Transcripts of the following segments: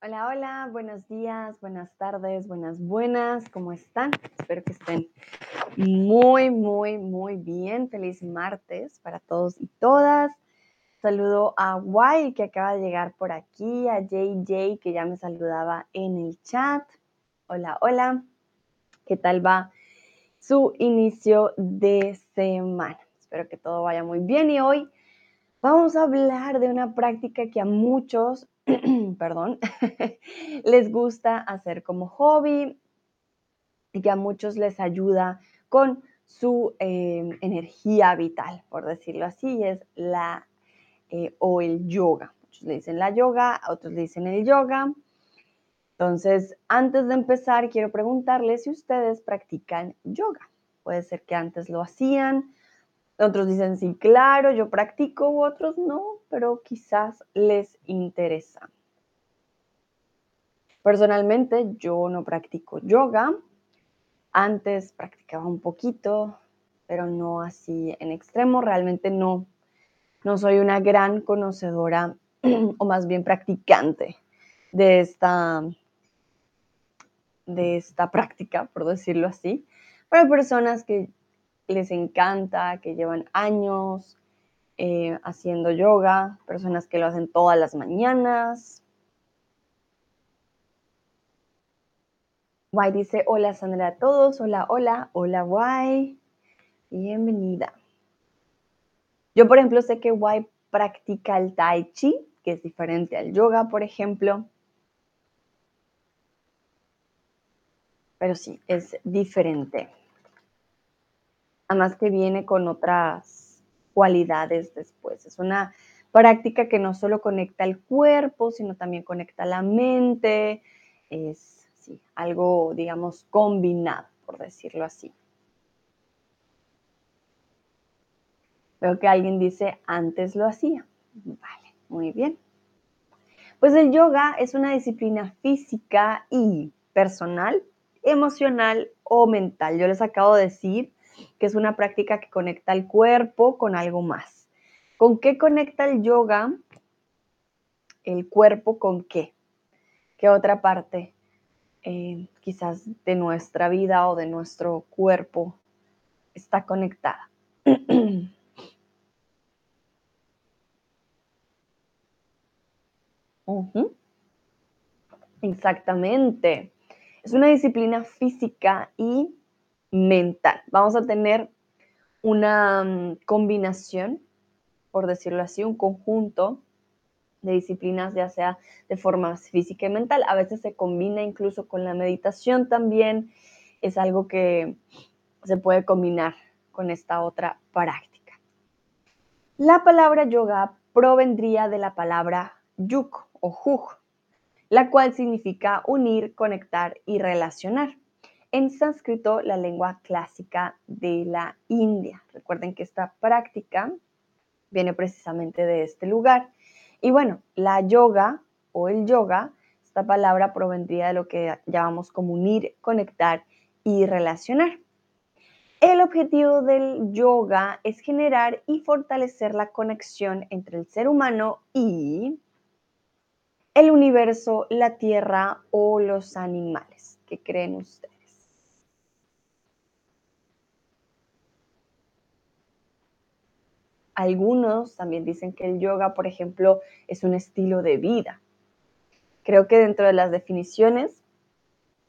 Hola, hola, buenos días, buenas tardes, buenas, buenas, ¿cómo están? Espero que estén muy, muy, muy bien. Feliz martes para todos y todas. Saludo a Guay que acaba de llegar por aquí, a JJ que ya me saludaba en el chat. Hola, hola. ¿Qué tal va su inicio de semana? Espero que todo vaya muy bien y hoy vamos a hablar de una práctica que a muchos perdón, les gusta hacer como hobby y que a muchos les ayuda con su eh, energía vital, por decirlo así, es la eh, o el yoga. Muchos le dicen la yoga, otros le dicen el yoga. Entonces, antes de empezar, quiero preguntarles si ustedes practican yoga. Puede ser que antes lo hacían, otros dicen sí, claro, yo practico, u otros no, pero quizás les interesa. Personalmente yo no practico yoga. Antes practicaba un poquito, pero no así en extremo. Realmente no, no soy una gran conocedora o más bien practicante de esta, de esta práctica, por decirlo así. Pero hay personas que les encanta, que llevan años eh, haciendo yoga, personas que lo hacen todas las mañanas, Guay dice, hola Sandra a todos, hola, hola, hola Guay, bienvenida. Yo, por ejemplo, sé que Guay practica el Tai Chi, que es diferente al yoga, por ejemplo. Pero sí, es diferente. Además que viene con otras cualidades después. Es una práctica que no solo conecta el cuerpo, sino también conecta la mente. Es algo, digamos, combinado, por decirlo así. Veo que alguien dice, antes lo hacía. Vale, muy bien. Pues el yoga es una disciplina física y personal, emocional o mental. Yo les acabo de decir que es una práctica que conecta el cuerpo con algo más. ¿Con qué conecta el yoga? El cuerpo con qué? ¿Qué otra parte eh, quizás de nuestra vida o de nuestro cuerpo está conectada. Exactamente. Es una disciplina física y mental. Vamos a tener una mm, combinación, por decirlo así, un conjunto de disciplinas, ya sea de forma física y mental. A veces se combina incluso con la meditación también. Es algo que se puede combinar con esta otra práctica. La palabra yoga provendría de la palabra yuk o juk, la cual significa unir, conectar y relacionar. En sánscrito, la lengua clásica de la India. Recuerden que esta práctica viene precisamente de este lugar y bueno, la yoga o el yoga, esta palabra provendría de lo que llamamos como unir, conectar y relacionar. El objetivo del yoga es generar y fortalecer la conexión entre el ser humano y el universo, la tierra o los animales. ¿Qué creen ustedes? Algunos también dicen que el yoga, por ejemplo, es un estilo de vida. Creo que dentro de las definiciones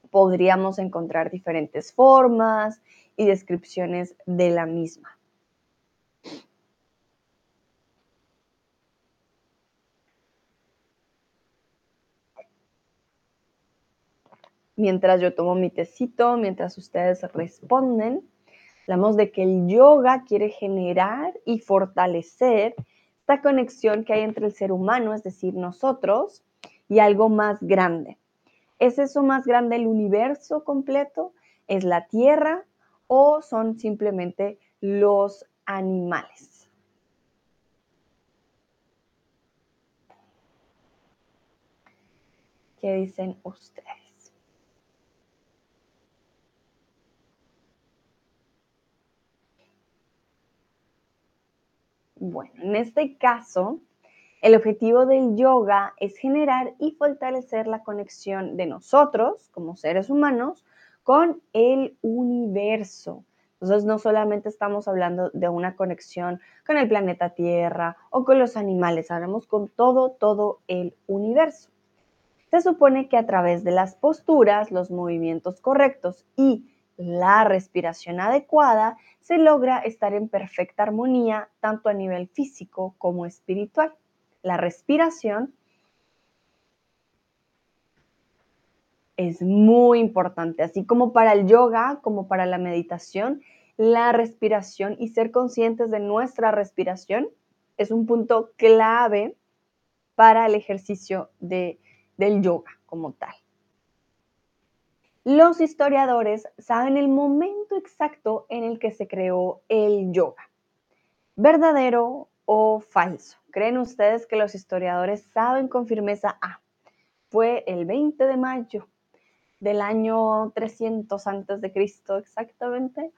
podríamos encontrar diferentes formas y descripciones de la misma. Mientras yo tomo mi tecito, mientras ustedes responden, Hablamos de que el yoga quiere generar y fortalecer esta conexión que hay entre el ser humano, es decir, nosotros, y algo más grande. ¿Es eso más grande el universo completo? ¿Es la Tierra o son simplemente los animales? ¿Qué dicen ustedes? Bueno, en este caso, El objetivo del yoga es generar y fortalecer la conexión de nosotros como seres humanos con el universo. Entonces no solamente estamos hablando de una conexión con el planeta Tierra o con los animales, hablamos con todo, todo el universo. Se supone que a través de las posturas, los movimientos correctos y la respiración adecuada, se logra estar en perfecta armonía tanto a nivel físico como espiritual. La respiración es muy importante, así como para el yoga, como para la meditación, la respiración y ser conscientes de nuestra respiración es un punto clave para el ejercicio de, del yoga como tal. Los historiadores saben el momento exacto en el que se creó el yoga. ¿Verdadero o falso? ¿Creen ustedes que los historiadores saben con firmeza? Ah, fue el 20 de mayo del año 300 antes de Cristo exactamente?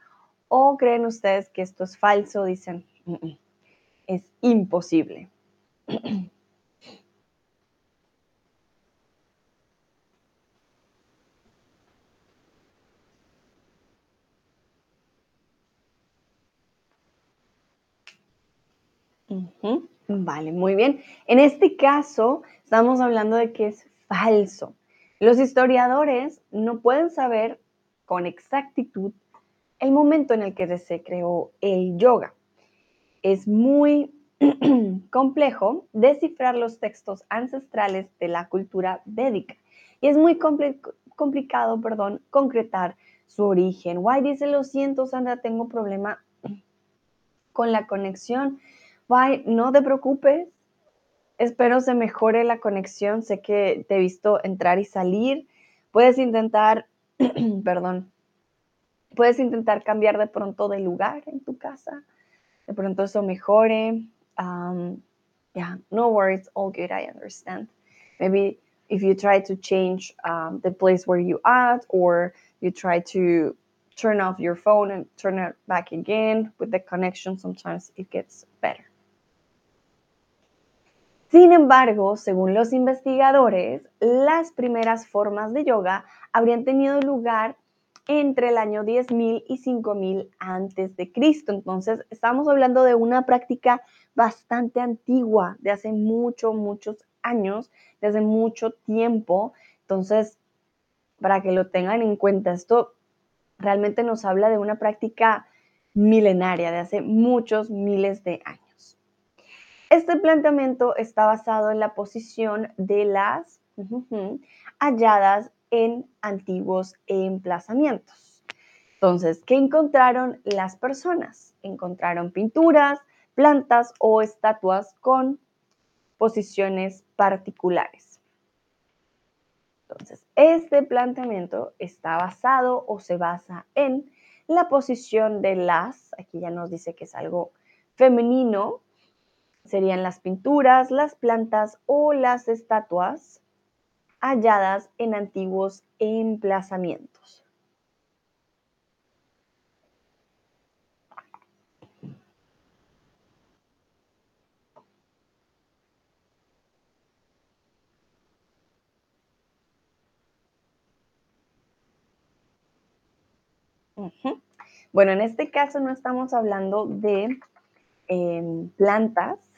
¿O creen ustedes que esto es falso? Dicen, mm, mm, Vale, muy bien. En este caso, estamos hablando de que es falso. Los historiadores no pueden saber con exactitud el momento en el que se creó el yoga. Es muy complejo descifrar los textos ancestrales de la cultura védica y es muy complicado, perdón, concretar su origen. Why dice, lo siento, Sandra, tengo problema con la conexión. Why, no te preocupes, Espero se mejore la conexión. Sé que te he visto entrar y salir. Puedes intentar, perdón, puedes intentar cambiar de pronto de lugar en tu casa. De pronto eso mejore. Um, yeah, no worries, all good, I understand. Maybe if you try to change um, the place where you at or you try to turn off your phone and turn it back again with the connection, sometimes it gets better. Sin embargo, según los investigadores, las primeras formas de yoga habrían tenido lugar entre el año 10.000 y 5.000 antes de Cristo. Entonces, estamos hablando de una práctica bastante antigua, de hace muchos, muchos años, de hace mucho tiempo. Entonces, para que lo tengan en cuenta, esto realmente nos habla de una práctica milenaria, de hace muchos miles de años. Este planteamiento está basado en la posición de las halladas en antiguos emplazamientos. Entonces, ¿qué encontraron las personas? Encontraron pinturas, plantas o estatuas con posiciones particulares. Entonces, este planteamiento está basado o se basa en la posición de las, aquí ya nos dice que es algo femenino, serían las pinturas, las plantas o las estatuas halladas en antiguos emplazamientos. Bueno, en este caso no estamos hablando de em, plantas,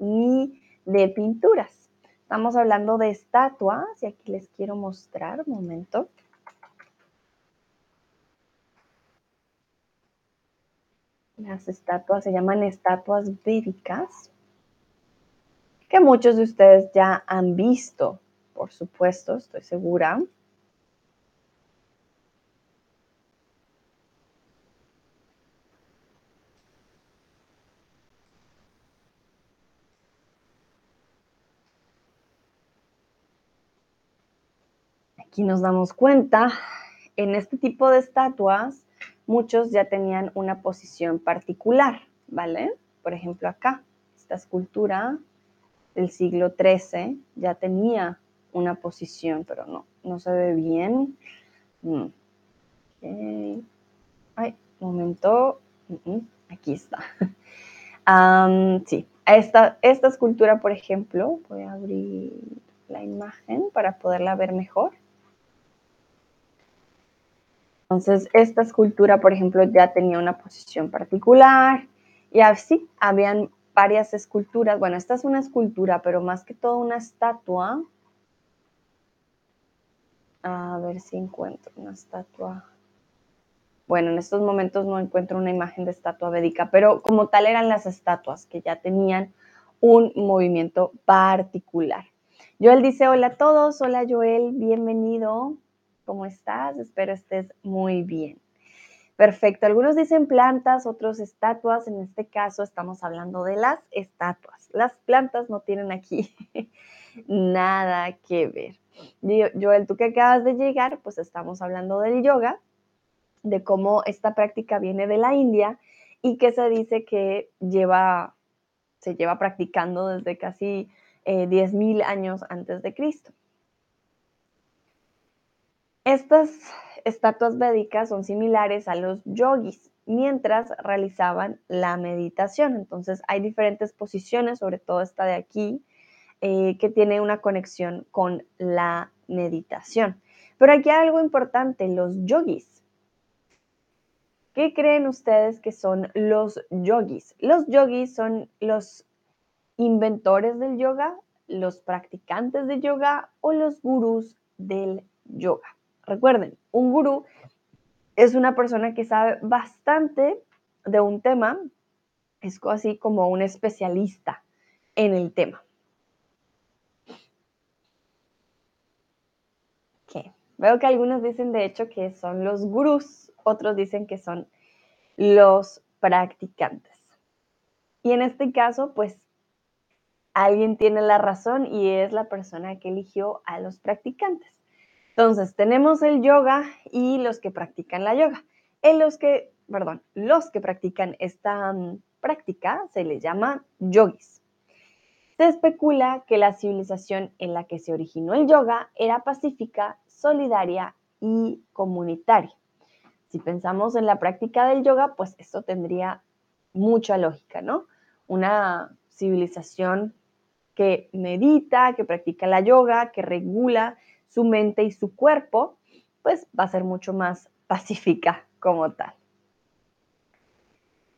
ni de pinturas. Estamos hablando de estatuas y aquí les quiero mostrar un momento. Las estatuas se llaman estatuas védicas, que muchos de ustedes ya han visto, por supuesto, estoy segura. Aquí nos damos cuenta, en este tipo de estatuas, muchos ya tenían una posición particular, ¿vale? Por ejemplo, acá, esta escultura del siglo XIII ya tenía una posición, pero no, no se ve bien. Mm. Ay, momento. Aquí está. sí, esta, esta escultura, por ejemplo, voy a abrir la imagen para poderla ver mejor. Entonces, esta escultura, por ejemplo, ya tenía una posición particular y así habían varias esculturas. Bueno, esta es una escultura, pero más que todo una estatua. A ver si encuentro una estatua. Bueno, en estos momentos no encuentro una imagen de estatua védica, pero como tal eran las estatuas que ya tenían un movimiento particular. Joel dice, hola a todos, hola Joel, bienvenido, ¿cómo estás? Espero estés muy bien. Perfecto, algunos dicen plantas, otros estatuas, en este caso estamos hablando de las estatuas. Las plantas no tienen aquí nada que ver. Joel, tú que acabas de llegar, pues estamos hablando del yoga de cómo esta práctica viene de la India y que se dice que lleva, se lleva practicando desde casi eh, 10.000 años antes de Cristo. Estas estatuas védicas son similares a los yogis mientras realizaban la meditación. Entonces hay diferentes posiciones, sobre todo esta de aquí, eh, que tiene una conexión con la meditación. Pero aquí hay algo importante, los yogis ¿Qué creen ustedes que son los yogis? Los yogis son los inventores del yoga, los practicantes de yoga o los gurús del yoga. Recuerden, un gurú es una persona que sabe bastante de un tema, es así como un especialista en el tema. Veo que algunos dicen de hecho que son los gurús otros dicen que son los practicantes. Y en este caso, pues alguien tiene la razón y es la persona que eligió a los practicantes. Entonces, tenemos el yoga y los que practican la yoga. En los que, perdón, los que practican esta mm, práctica se les llama yogis. Se especula que la civilización en la que se originó el yoga era pacífica, solidaria y comunitaria. Si pensamos en la práctica del yoga, pues esto tendría mucha lógica, ¿no? Una civilización que medita, que practica la yoga, que regula su mente y su cuerpo, pues va a ser mucho más pacífica como tal.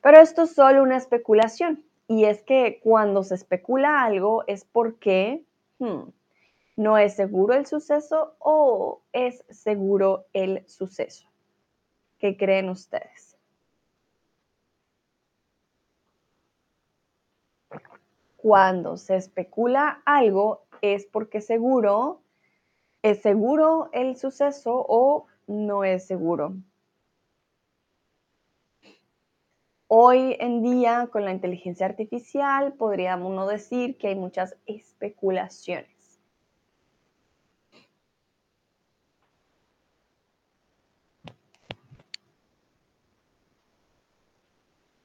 Pero esto es solo una especulación. Y es que cuando se especula algo es porque hmm, no es seguro el suceso o es seguro el suceso. ¿Qué creen ustedes? Cuando se especula algo es porque seguro, es seguro el suceso o no es seguro. Hoy en día, con la inteligencia artificial, podríamos decir que hay muchas especulaciones.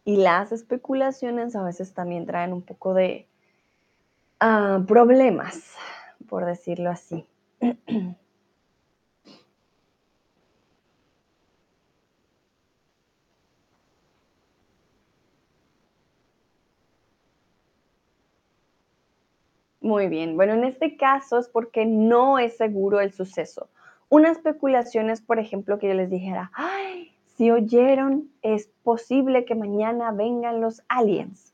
Y las especulaciones a veces también traen un poco de ah, problemas, por decirlo así. Muy bien, bueno, en este caso es porque no es seguro el suceso. Una especulación es, por ejemplo, que yo les dijera, ay, si oyeron, es posible que mañana vengan los aliens.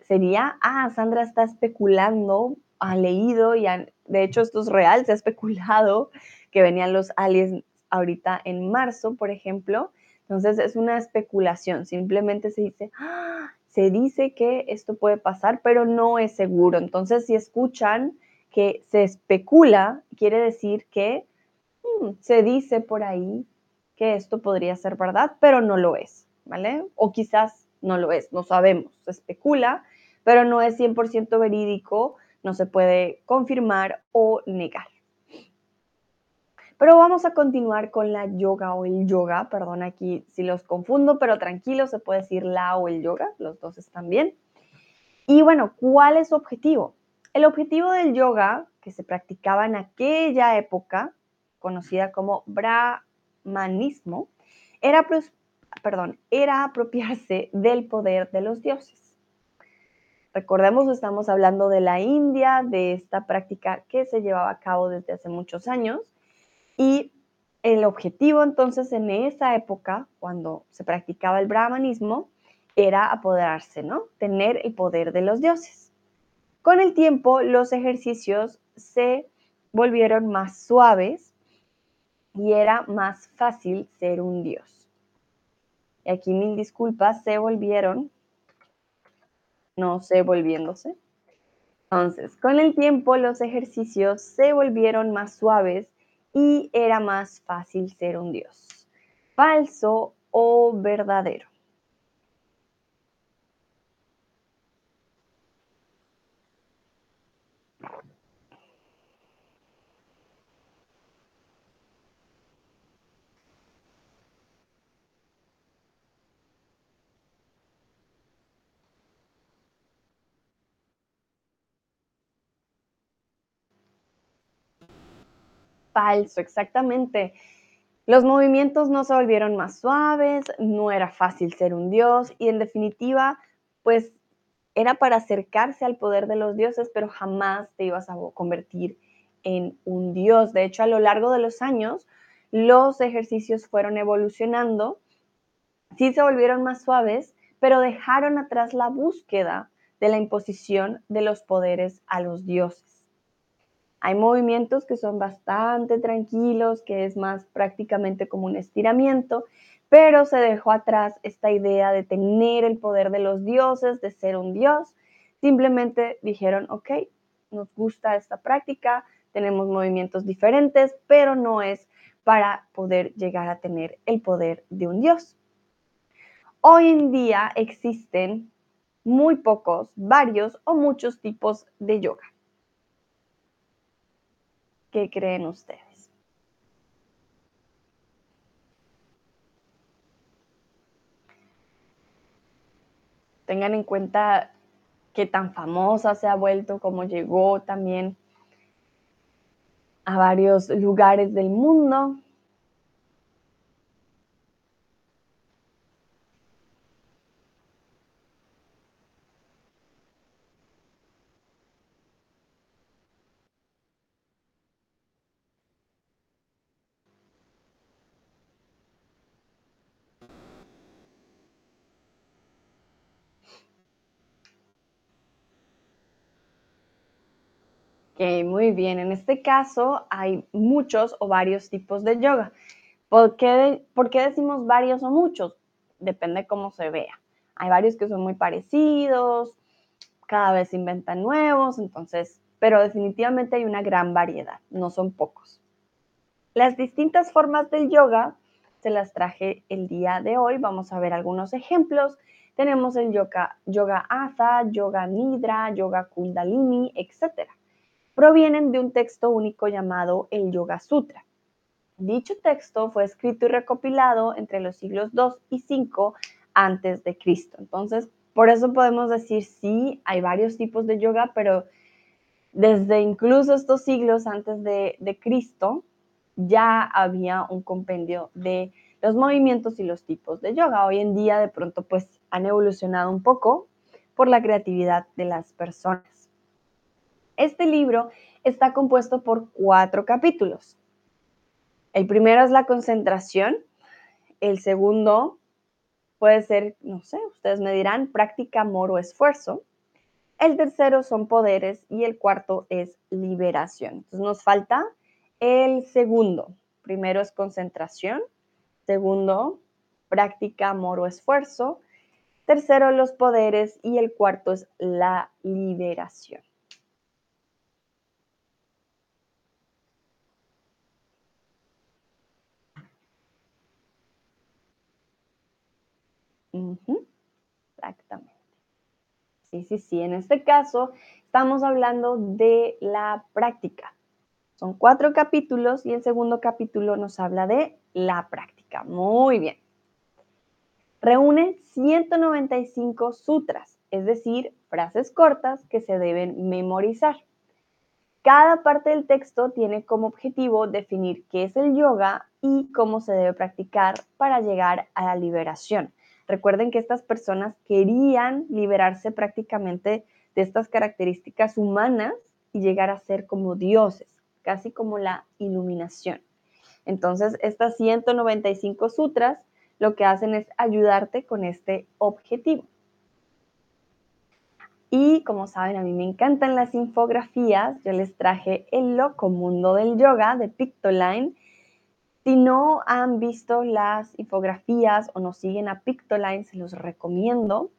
Sería, ah, Sandra está especulando, ha leído y de hecho esto es real, se ha especulado que venían los aliens ahorita en marzo, por ejemplo. Entonces es una especulación, simplemente se dice, ah, se dice que esto puede pasar, pero no es seguro. Entonces si escuchan que se especula, quiere decir que hmm, se dice por ahí que esto podría ser verdad, pero no lo es, ¿vale? O quizás no lo es, no sabemos, se especula, pero no es 100% verídico, no se puede confirmar o negar. Pero vamos a continuar con la yoga o el yoga, perdón aquí si los confundo, pero tranquilo, se puede decir la o el yoga, los dos están bien. Y bueno, ¿cuál es su objetivo? El objetivo del yoga que se practicaba en aquella época, conocida como Bra manismo era, era apropiarse del poder de los dioses. Recordemos, estamos hablando de la India, de esta práctica que se llevaba a cabo desde hace muchos años y el objetivo entonces en esa época, cuando se practicaba el brahmanismo, era apoderarse, ¿no? Tener el poder de los dioses. Con el tiempo, los ejercicios se volvieron más suaves y era más fácil ser un dios. Y aquí mil disculpas, se volvieron, no sé, volviéndose. Entonces, con el tiempo los ejercicios se volvieron más suaves y era más fácil ser un dios, falso o verdadero. Falso, exactamente. Los movimientos no se volvieron más suaves, no era fácil ser un dios y en definitiva, pues era para acercarse al poder de los dioses, pero jamás te ibas a convertir en un dios. De hecho, a lo largo de los años, los ejercicios fueron evolucionando, sí se volvieron más suaves, pero dejaron atrás la búsqueda de la imposición de los poderes a los dioses. Hay movimientos que son bastante tranquilos, que es más prácticamente como un estiramiento, pero se dejó atrás esta idea de tener el poder de los dioses, de ser un dios. Simplemente dijeron, ok, nos gusta esta práctica, tenemos movimientos diferentes, pero no es para poder llegar a tener el poder de un dios. Hoy en día existen muy pocos, varios o muchos tipos de yoga. ¿Qué creen ustedes? Tengan en cuenta qué tan famosa se ha vuelto, cómo llegó también a varios lugares del mundo. Ok, muy bien. En este caso hay muchos o varios tipos de yoga. ¿Por qué, ¿Por qué, decimos varios o muchos? Depende cómo se vea. Hay varios que son muy parecidos, cada vez se inventan nuevos, entonces, pero definitivamente hay una gran variedad, no son pocos. Las distintas formas del yoga se las traje el día de hoy. Vamos a ver algunos ejemplos. Tenemos el yoga, yoga Atha, yoga Nidra, yoga Kundalini, etcétera provienen de un texto único llamado el Yoga Sutra. Dicho texto fue escrito y recopilado entre los siglos 2 y 5 antes de Cristo. Entonces, por eso podemos decir sí, hay varios tipos de yoga, pero desde incluso estos siglos antes de, de Cristo ya había un compendio de los movimientos y los tipos de yoga. Hoy en día de pronto pues han evolucionado un poco por la creatividad de las personas. Este libro está compuesto por cuatro capítulos. El primero es la concentración, el segundo puede ser, no sé, ustedes me dirán, práctica, amor o esfuerzo. El tercero son poderes y el cuarto es liberación. Entonces nos falta el segundo. Primero es concentración, segundo, práctica, amor o esfuerzo. Tercero, los poderes y el cuarto es la liberación. Exactamente. Sí, sí, sí. En este caso estamos hablando de la práctica. Son cuatro capítulos y el segundo capítulo nos habla de la práctica. Muy bien. Reúne 195 sutras, es decir, frases cortas que se deben memorizar. Cada parte del texto tiene como objetivo definir qué es el yoga y cómo se debe practicar para llegar a la liberación. Recuerden que estas personas querían liberarse prácticamente de estas características humanas y llegar a ser como dioses, casi como la iluminación. Entonces, estas 195 sutras lo que hacen es ayudarte con este objetivo. Y como saben, a mí me encantan las infografías. Yo les traje el loco mundo del yoga de Pictoline. Si no han visto las infografías o no siguen a Pictoline, se los recomiendo.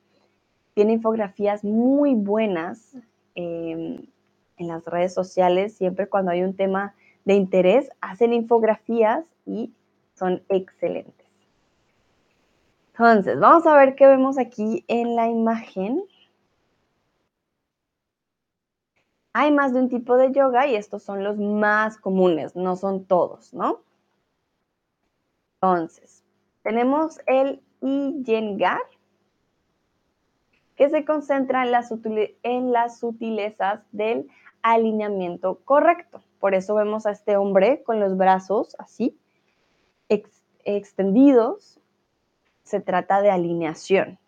Tiene infografías muy buenas em, en las redes sociales. Siempre cuando hay un tema de interés, hacen infografías y son excelentes. Entonces, vamos a ver qué vemos aquí en la imagen. Hay más de un tipo de yoga y estos son los más comunes, no son todos, ¿no? Entonces, tenemos el Iyengar, que se concentra en las, en las sutilezas del alineamiento correcto. Por eso vemos a este hombre con los brazos así, extendidos. Se trata de alineación,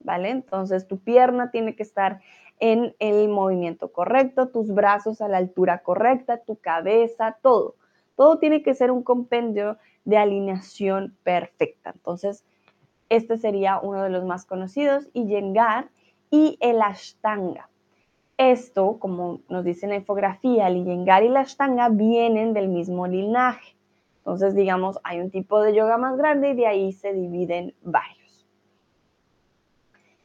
¿vale? Entonces tu pierna tiene que estar en el movimiento correcto, tus brazos a la altura correcta, tu cabeza, todo. Todo tiene que ser un compendio de alineación perfecta. Entonces, este sería uno de los más conocidos, y Yengar y el Ashtanga. Esto, como nos dice en la infografía, el Yengar y la Ashtanga vienen del mismo linaje. Entonces, digamos, hay un tipo de yoga más grande y de ahí se dividen varios.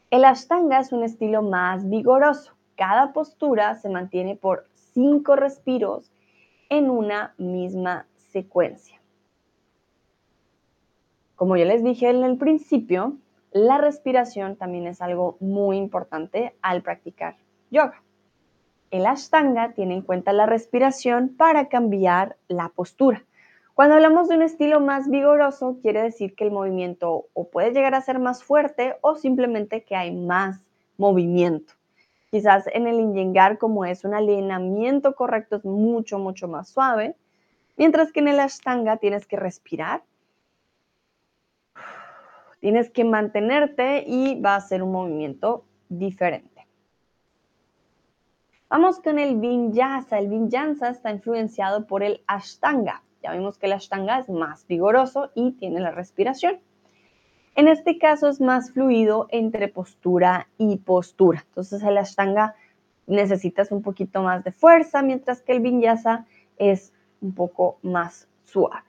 El Ashtanga es un estilo más vigoroso. Cada postura se mantiene por cinco respiros en una misma secuencia. Como yo les dije en el principio, la respiración también es algo muy importante al practicar yoga. El Ashtanga tiene en cuenta la respiración para cambiar la postura. Cuando hablamos de un estilo más vigoroso, quiere decir que el movimiento o puede llegar a ser más fuerte o simplemente que hay más movimiento. Quizás en el Iyengar, como es un alineamiento correcto, es mucho, mucho más suave, mientras que en el Ashtanga tienes que respirar, tienes que mantenerte y va a ser un movimiento diferente. Vamos con el Vinyasa. El Vinyasa está influenciado por el Ashtanga. Ya vimos que la Ashtanga es más vigoroso y tiene la respiración. En este caso es más fluido entre postura y postura. Entonces el Ashtanga necesitas un poquito más de fuerza, mientras que el Vinyasa es un poco más suave.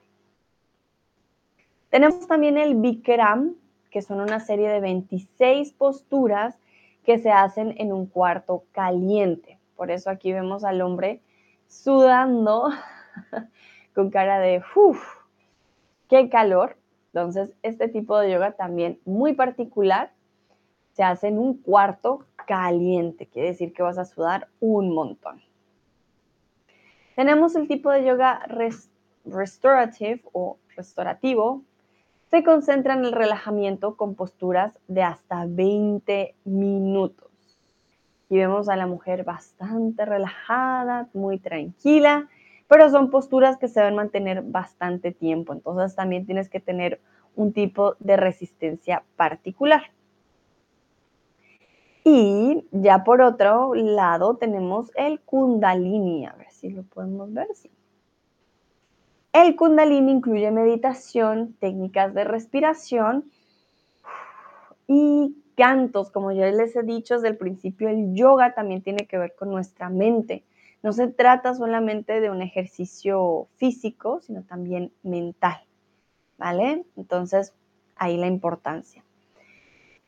Tenemos también el Bikram, que son una serie de 26 posturas que se hacen en un cuarto caliente. Por eso aquí vemos al hombre sudando con cara de, uff, qué calor. Entonces, este tipo de yoga también muy particular se hace en un cuarto caliente, quiere decir que vas a sudar un montón. Tenemos el tipo de yoga restorative o restaurativo. Se concentra en el relajamiento con posturas de hasta 20 minutos. Y vemos a la mujer bastante relajada, muy tranquila pero son posturas que se deben mantener bastante tiempo, entonces también tienes que tener un tipo de resistencia particular. Y ya por otro lado tenemos el kundalini, a ver si lo podemos ver, sí. El kundalini incluye meditación, técnicas de respiración y cantos, como ya les he dicho desde el principio, el yoga también tiene que ver con nuestra mente. No se trata solamente de un ejercicio físico, sino también mental, ¿vale? Entonces, ahí la importancia.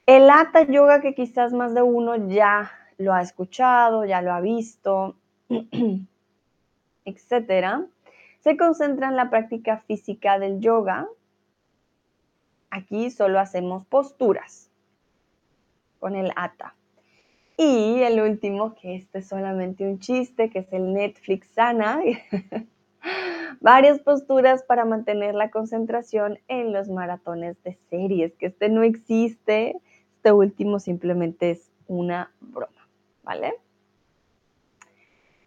El Hatha Yoga, que quizás más de uno ya lo ha escuchado, ya lo ha visto, etcétera, se concentra en la práctica física del yoga. Aquí solo hacemos posturas con el Hatha. Y el último, que este es solamente un chiste, que es el Netflix Sana. Varias posturas para mantener la concentración en los maratones de series, que este no existe. Este último simplemente es una broma, ¿vale?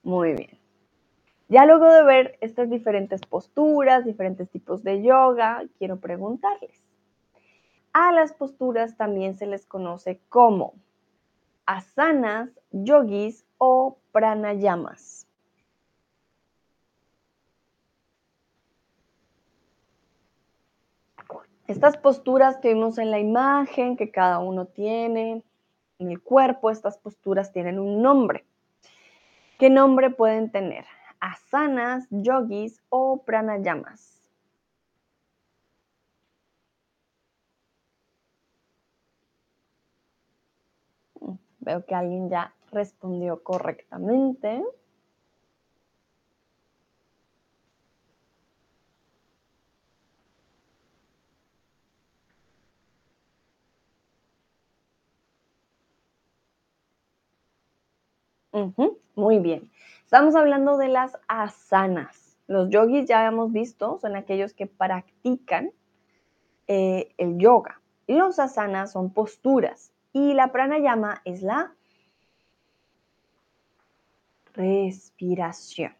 Muy bien. Ya luego de ver estas diferentes posturas, diferentes tipos de yoga, quiero preguntarles. A las posturas también se les conoce como asanas, yogis o pranayamas. Estas posturas que vimos en la imagen que cada uno tiene en el cuerpo, estas posturas tienen un nombre. ¿Qué nombre pueden tener? Asanas, yogis o pranayamas. Veo que alguien ya respondió correctamente. muy bien. Estamos hablando de las asanas. Los yogis ya hemos visto, son aquellos que practican eh, el yoga. Los asanas son posturas y la pranayama es la respiración.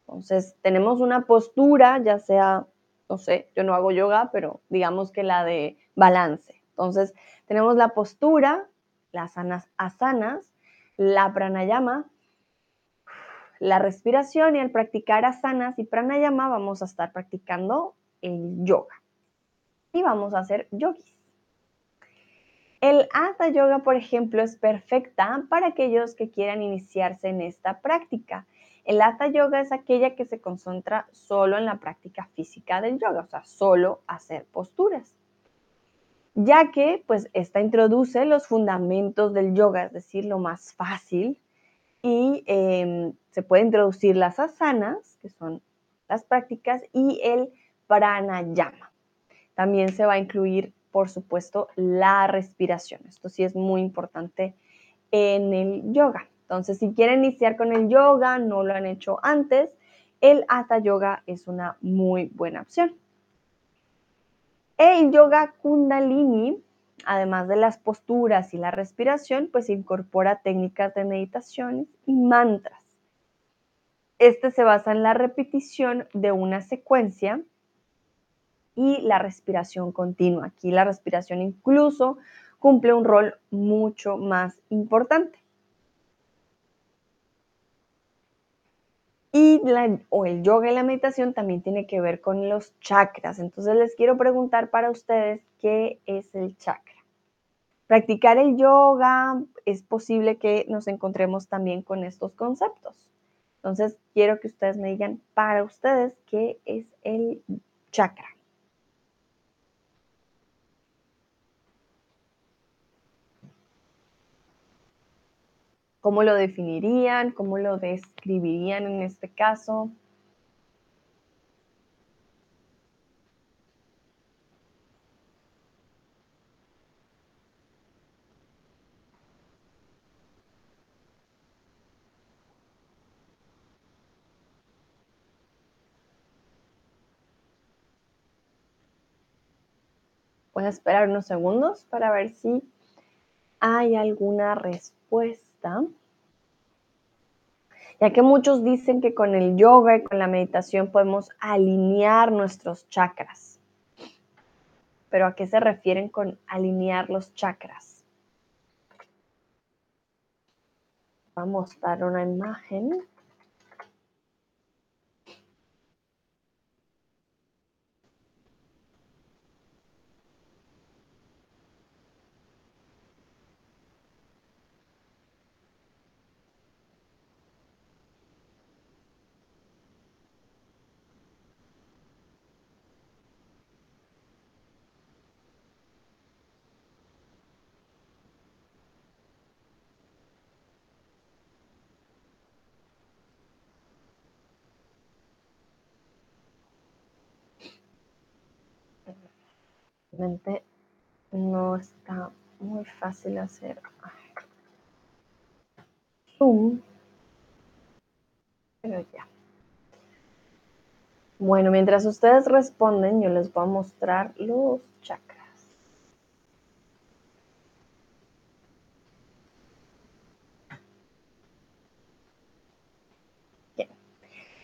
Entonces, tenemos una postura, ya sea, no sé, yo no hago yoga, pero digamos que la de balance. Entonces, tenemos la postura, las asanas, la pranayama, la respiración y al practicar asanas y pranayama vamos a estar practicando el yoga. Y vamos a hacer yogis. El Hatha Yoga, por ejemplo, es perfecta para aquellos que quieran iniciarse en esta práctica. El Hatha Yoga es aquella que se concentra solo en la práctica física del yoga, o sea, solo hacer posturas. Ya que, pues, esta introduce los fundamentos del yoga, es decir, lo más fácil, y em, se puede introducir las asanas, que son las prácticas, y el pranayama. También se va a incluir por supuesto, la respiración. Esto sí es muy importante en el yoga. Entonces, si quieren iniciar con el yoga, no lo han hecho antes, el Hatha Yoga es una muy buena opción. El yoga Kundalini, además de las posturas y la respiración, pues incorpora técnicas de meditación y mantras. Este se basa en la repetición de una secuencia y la respiración continua. Aquí la respiración incluso cumple un rol mucho más importante. Y o el yoga y la meditación también tiene que ver con los chakras. Entonces les quiero preguntar para ustedes qué es el chakra. Practicar el yoga es posible que nos encontremos también con estos conceptos. Entonces quiero que ustedes me digan para ustedes qué es el chakra. ¿Cómo lo definirían? ¿Cómo lo describirían en este caso? Voy a esperar unos segundos para ver si hay alguna respuesta ya que muchos dicen que con el yoga y con la meditación podemos alinear nuestros chakras. Pero ¿a qué se refieren con alinear los chakras? Vamos a dar una imagen. No está muy fácil hacer zoom, pero ya. Bueno, mientras ustedes responden, yo les voy a mostrar los chakras.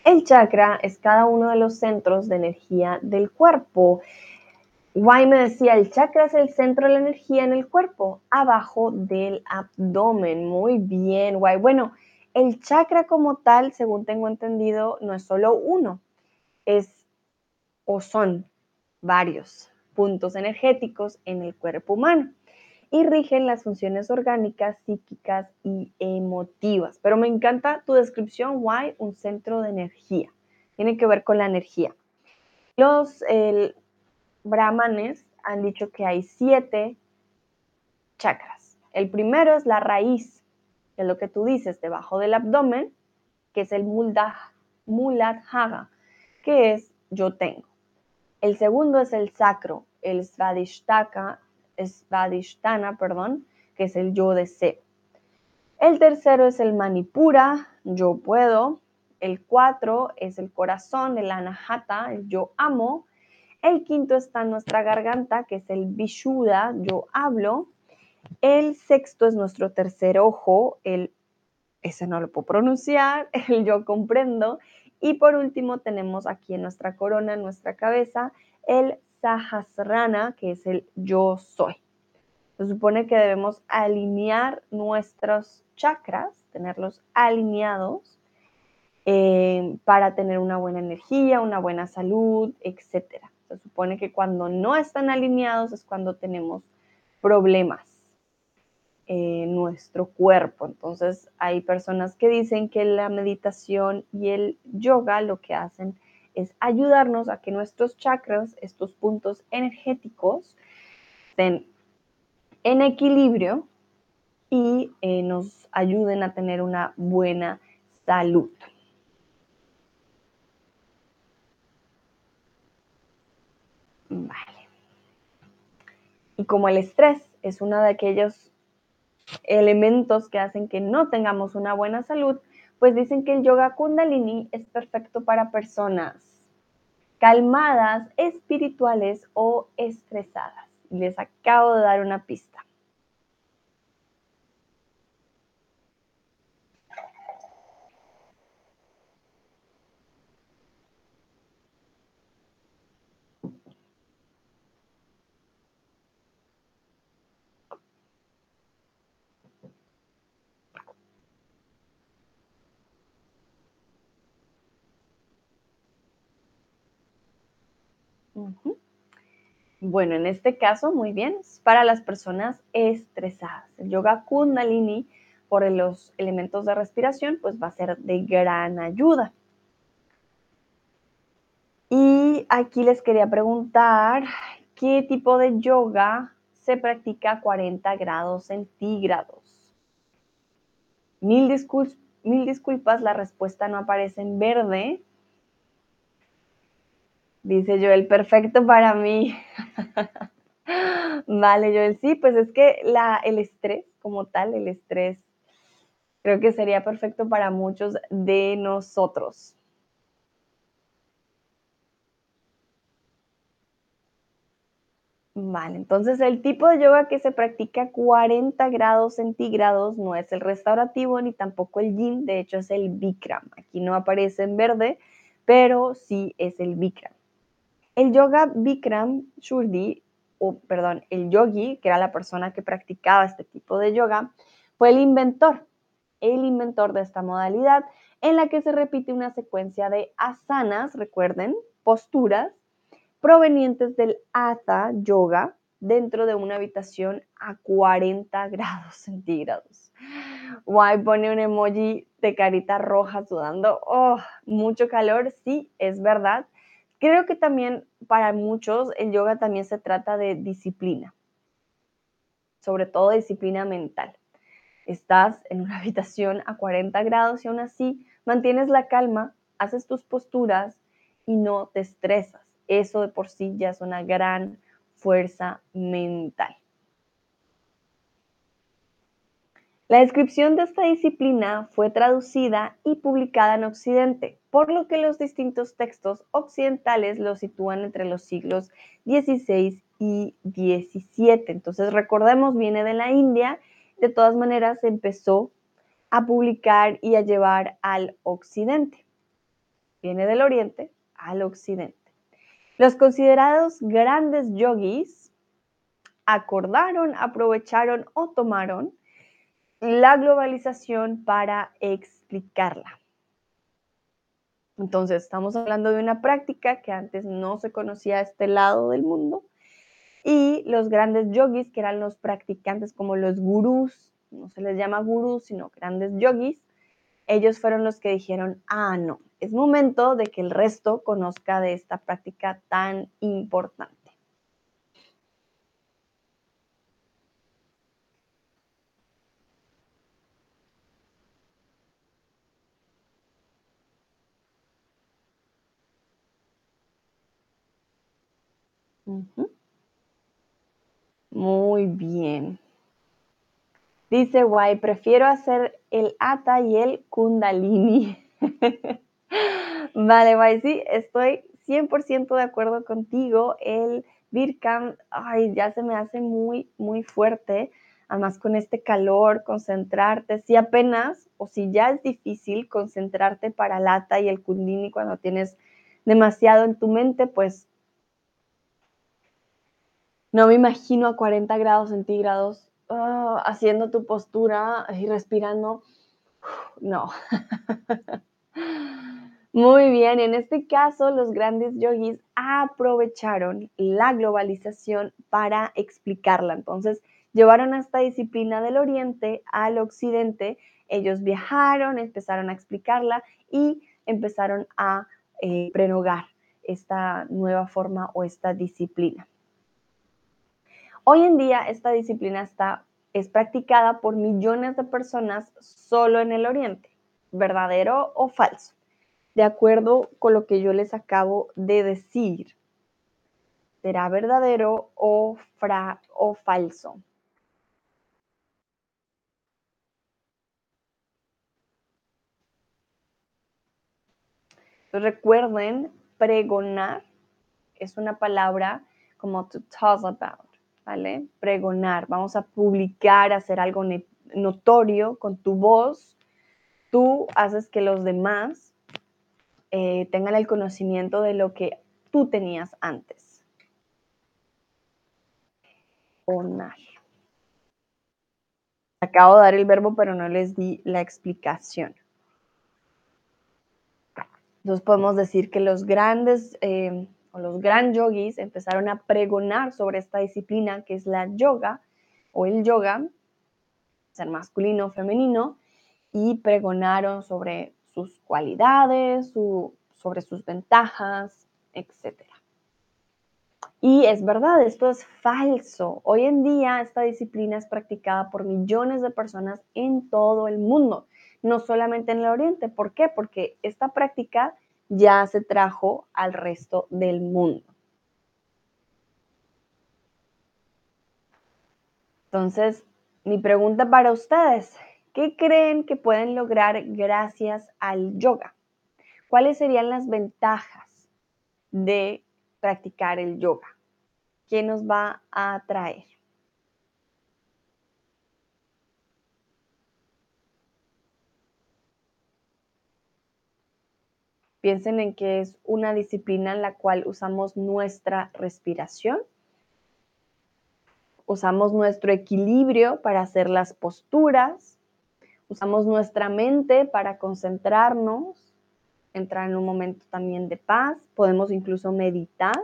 El chakra es cada uno de los centros de energía del cuerpo Guay me decía, el chakra es el centro de la energía en el cuerpo, abajo del abdomen. Muy bien, guay. Bueno, el chakra como tal, según tengo entendido, no es solo uno, es o son varios puntos energéticos en el cuerpo humano y rigen las funciones orgánicas, psíquicas y emotivas. Pero me encanta tu descripción, why un centro de energía. Tiene que ver con la energía. Los brahmanes han dicho que hay siete chakras. El primero es la raíz, que es lo que tú dices, debajo del abdomen, que es el muladhara, que es yo tengo. El segundo es el sacro, el Svadhisthana, perdón, que es el yo deseo. El tercero es el Manipura, yo puedo. El cuatro es el corazón, el Anahata, el yo amo. El quinto está en nuestra garganta, que es el Vishuddha, yo hablo. El sexto es nuestro tercer ojo, el, ese no lo puedo pronunciar, el yo comprendo. Y por último tenemos aquí en nuestra corona, en nuestra cabeza, el Sahasrana, que es el yo soy. Se supone que debemos alinear nuestros chakras, tenerlos alineados eh, para tener una buena energía, una buena salud, etc. Se supone que cuando no están alineados es cuando tenemos problemas en nuestro cuerpo. Entonces hay personas que dicen que la meditación y el yoga lo que hacen es ayudarnos a que nuestros chakras, estos puntos energéticos, estén en equilibrio y eh, nos ayuden a tener una buena salud. Vale. Y como el estrés es uno de aquellos elementos que hacen que no tengamos una buena salud, pues dicen que el yoga kundalini es perfecto para personas calmadas, espirituales o estresadas. Les acabo de dar una pista. Bueno, en este caso, muy bien, es para las personas estresadas. El yoga kundalini, por los elementos de respiración, pues va a ser de gran ayuda. Y aquí les quería preguntar, ¿qué tipo de yoga se practica a 40 grados centígrados? Mil, mil disculpas, la respuesta no aparece en verde, Dice Joel, perfecto para mí. vale, Joel, sí, pues es que la, el estrés como tal, el estrés, creo que sería perfecto para muchos de nosotros. Vale, entonces el tipo de yoga que se practica a 40 grados centígrados no es el restaurativo ni tampoco el yin, de hecho es el Bikram. Aquí no aparece en verde, pero sí es el Bikram. El yoga Bikram Shurdi, o perdón, el yogi, que era la persona que practicaba este tipo de yoga, fue el inventor, el inventor de esta modalidad en la que se repite una secuencia de asanas, recuerden, posturas provenientes del Hatha Yoga dentro de una habitación a 40 grados centígrados. Guay, pone un emoji de carita roja sudando. Oh, mucho calor, sí, es verdad. Creo que también para muchos el yoga también se trata de disciplina, sobre todo disciplina mental. Estás en una habitación a 40 grados y aún así mantienes la calma, haces tus posturas y no te estresas. Eso de por sí ya es una gran fuerza mental. La descripción de esta disciplina fue traducida y publicada en Occidente, por lo que los distintos textos occidentales lo sitúan entre los siglos XVI y XVII. Entonces, recordemos, viene de la India, de todas maneras empezó a publicar y a llevar al Occidente. Viene del Oriente al Occidente. Los considerados grandes yogis acordaron, aprovecharon o tomaron la globalización para explicarla. Entonces, estamos hablando de una práctica que antes no se conocía a este lado del mundo y los grandes yogis, que eran los practicantes como los gurús, no se les llama gurús, sino grandes yogis, ellos fueron los que dijeron, ah, no, es momento de que el resto conozca de esta práctica tan importante. Muy bien. Dice Guay, prefiero hacer el Ata y el Kundalini. vale, Guay, sí, estoy 100% de acuerdo contigo. El Birkam, ay, ya se me hace muy, muy fuerte. Además, con este calor, concentrarte, si apenas o si ya es difícil concentrarte para el Ata y el Kundalini cuando tienes demasiado en tu mente, pues no me imagino a 40 grados centígrados Ah, haciendo tu postura y respirando. No. Muy bien, en este caso los grandes yogis aprovecharon la globalización para explicarla. Entonces, llevaron esta disciplina del oriente al occidente, ellos viajaron, empezaron a explicarla y empezaron a eh, prenogar esta nueva forma o esta disciplina. Hoy en día esta disciplina está, es practicada por millones de personas solo en el Oriente, verdadero o falso, de acuerdo con lo que yo les acabo de decir. ¿Será verdadero o, fra, o falso? recuerden, pregonar es una palabra como to talk about. ¿Vale? Pregonar, vamos a publicar, hacer algo notorio con tu voz. Tú haces que los demás eh, tengan el conocimiento de lo que tú tenías antes. Pregonar. Acabo de dar el verbo, pero no les di la explicación. Entonces podemos decir que los grandes eh, o los gran yogis empezaron a pregonar sobre esta disciplina que es la yoga o el yoga, ser masculino o femenino, y pregonaron sobre sus cualidades, sobre sus ventajas, etc. Y es verdad, esto es falso. Hoy en día esta disciplina es practicada por millones de personas en todo el mundo, no solamente en el Oriente. ¿Por qué? Porque esta práctica ya se trajo al resto del mundo. Entonces, mi pregunta para ustedes, ¿qué creen que pueden lograr gracias al yoga? ¿Cuáles serían las ventajas de practicar el yoga? ¿Qué nos va a atraer? Piensen en que es una disciplina en la cual usamos nuestra respiración, usamos nuestro equilibrio para hacer las posturas, usamos nuestra mente para concentrarnos, entrar en un momento también de paz, podemos incluso meditar.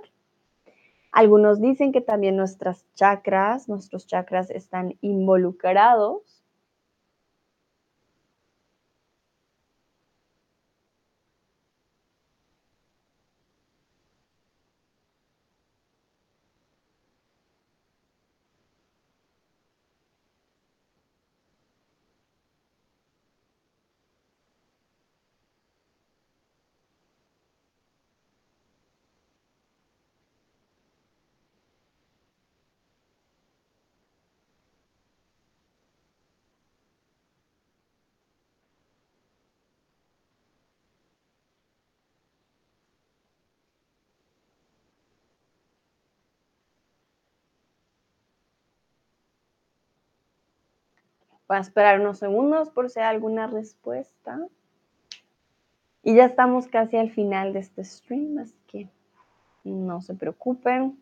Algunos dicen que también nuestras chakras, nuestros chakras están involucrados Voy a esperar unos segundos por si hay alguna respuesta. Y ya estamos casi al final de este stream, así que no se preocupen.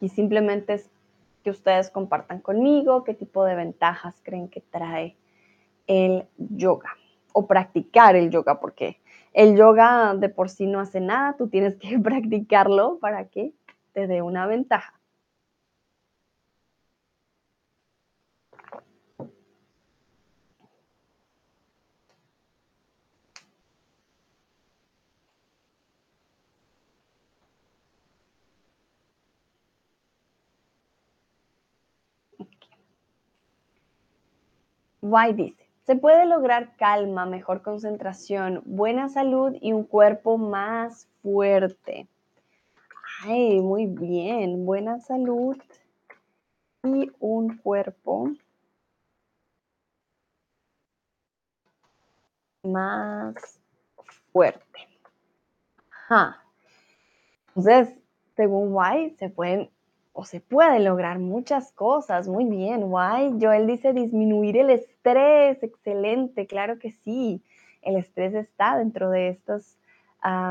Y simplemente es que ustedes compartan conmigo qué tipo de ventajas creen que trae el yoga o practicar el yoga, porque el yoga de por sí no hace nada, tú tienes que practicarlo para que te dé una ventaja. White dice, se puede lograr calma, mejor concentración, buena salud y un cuerpo más fuerte. Ay, muy bien, buena salud y un cuerpo más fuerte. Entonces, según White, se pueden o se puede lograr muchas cosas. Muy bien, guay. Joel dice disminuir el estrés. Excelente, claro que sí. El estrés está dentro de estas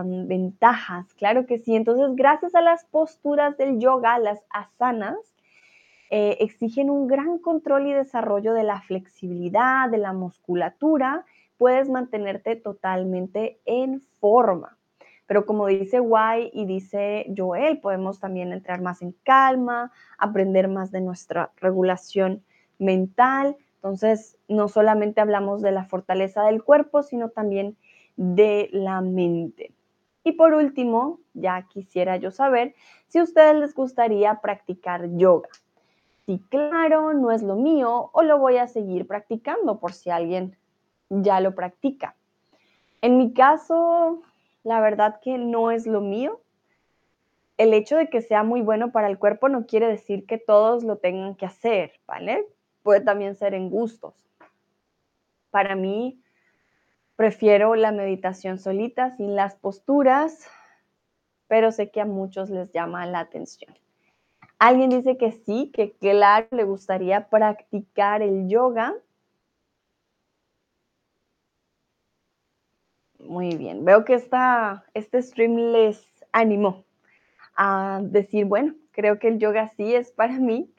ventajas, claro que sí. Entonces, gracias a las posturas del yoga, las asanas, eh, exigen un gran control y desarrollo de la flexibilidad, de la musculatura. Puedes mantenerte totalmente en forma. Pero como dice Guay y dice Joel, podemos también entrar más en calma, aprender más de nuestra regulación mental. Entonces, no solamente hablamos de la fortaleza del cuerpo, sino también de la mente. Y por último, ya quisiera yo saber si a ustedes les gustaría practicar yoga. Si claro, no es lo mío o lo voy a seguir practicando por si alguien ya lo practica. En mi caso, la verdad que no es lo mío. El hecho de que sea muy bueno para el cuerpo no quiere decir que todos lo tengan que hacer, ¿vale? Puede también ser en gustos. Para mí, prefiero la meditación solita, sin las posturas, pero sé que a muchos les llama la atención. Alguien dice que sí, que claro, le gustaría practicar el yoga. Muy bien, veo que esta, este stream les animó a decir, bueno, creo que el yoga sí es para mí.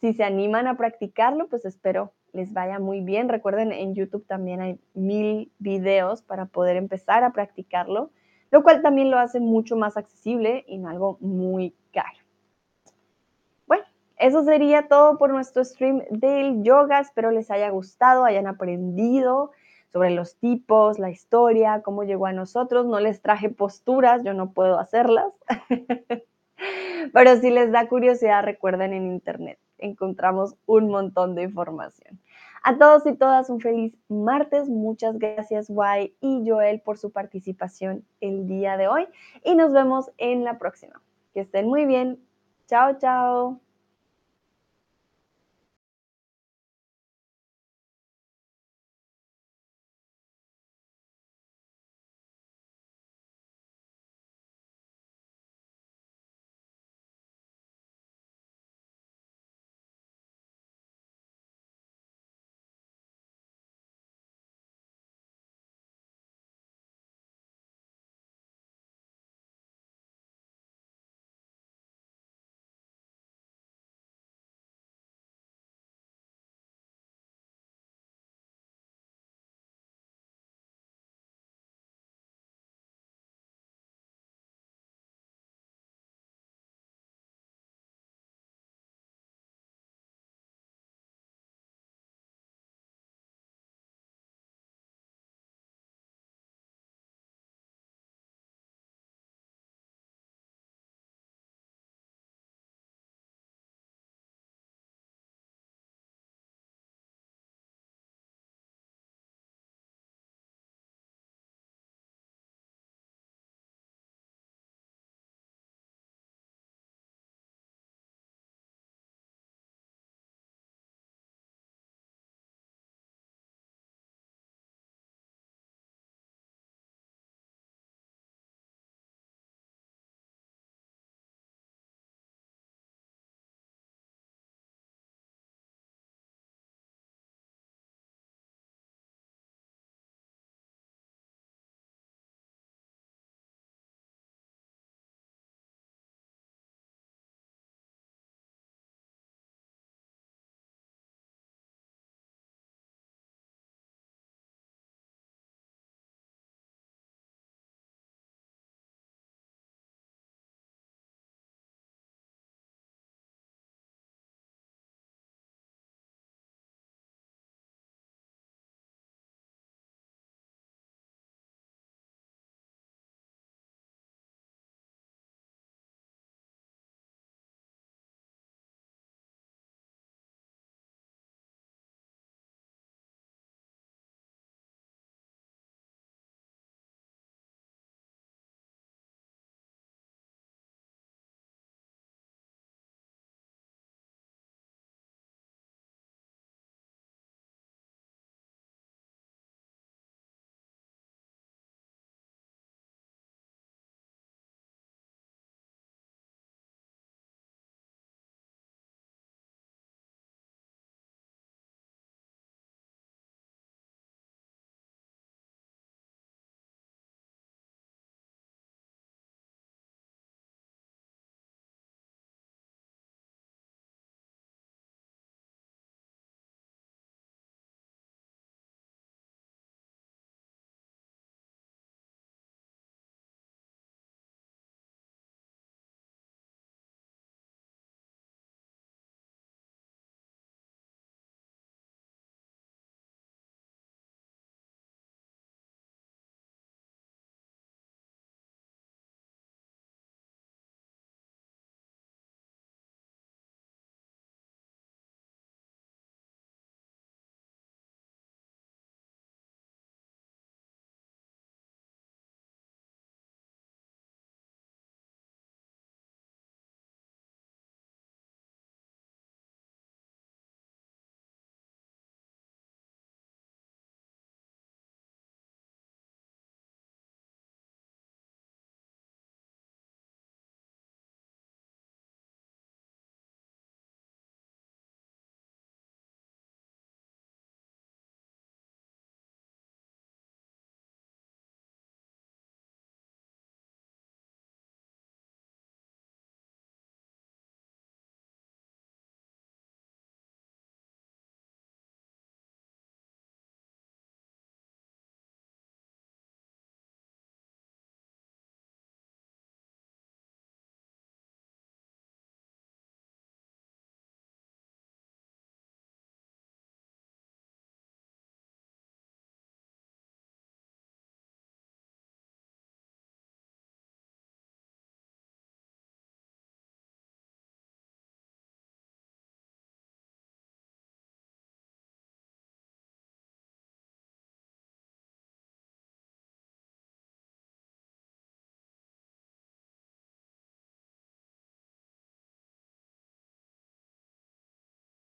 Si se animan a practicarlo, pues espero les vaya muy bien. Recuerden, en YouTube también hay mil videos para poder empezar a practicarlo, lo cual también lo hace mucho más accesible y no algo muy caro. Bueno, eso sería todo por nuestro stream del yoga. Espero les haya gustado, hayan aprendido sobre los tipos, la historia, cómo llegó a nosotros. No les traje posturas, yo no puedo hacerlas. Pero si les da curiosidad, recuerden en internet, encontramos un montón de información. A todos y todas un feliz martes. Muchas gracias, Guay y Joel, por su participación el día de hoy. Y nos vemos en la próxima. Que estén muy bien. Chao, chao.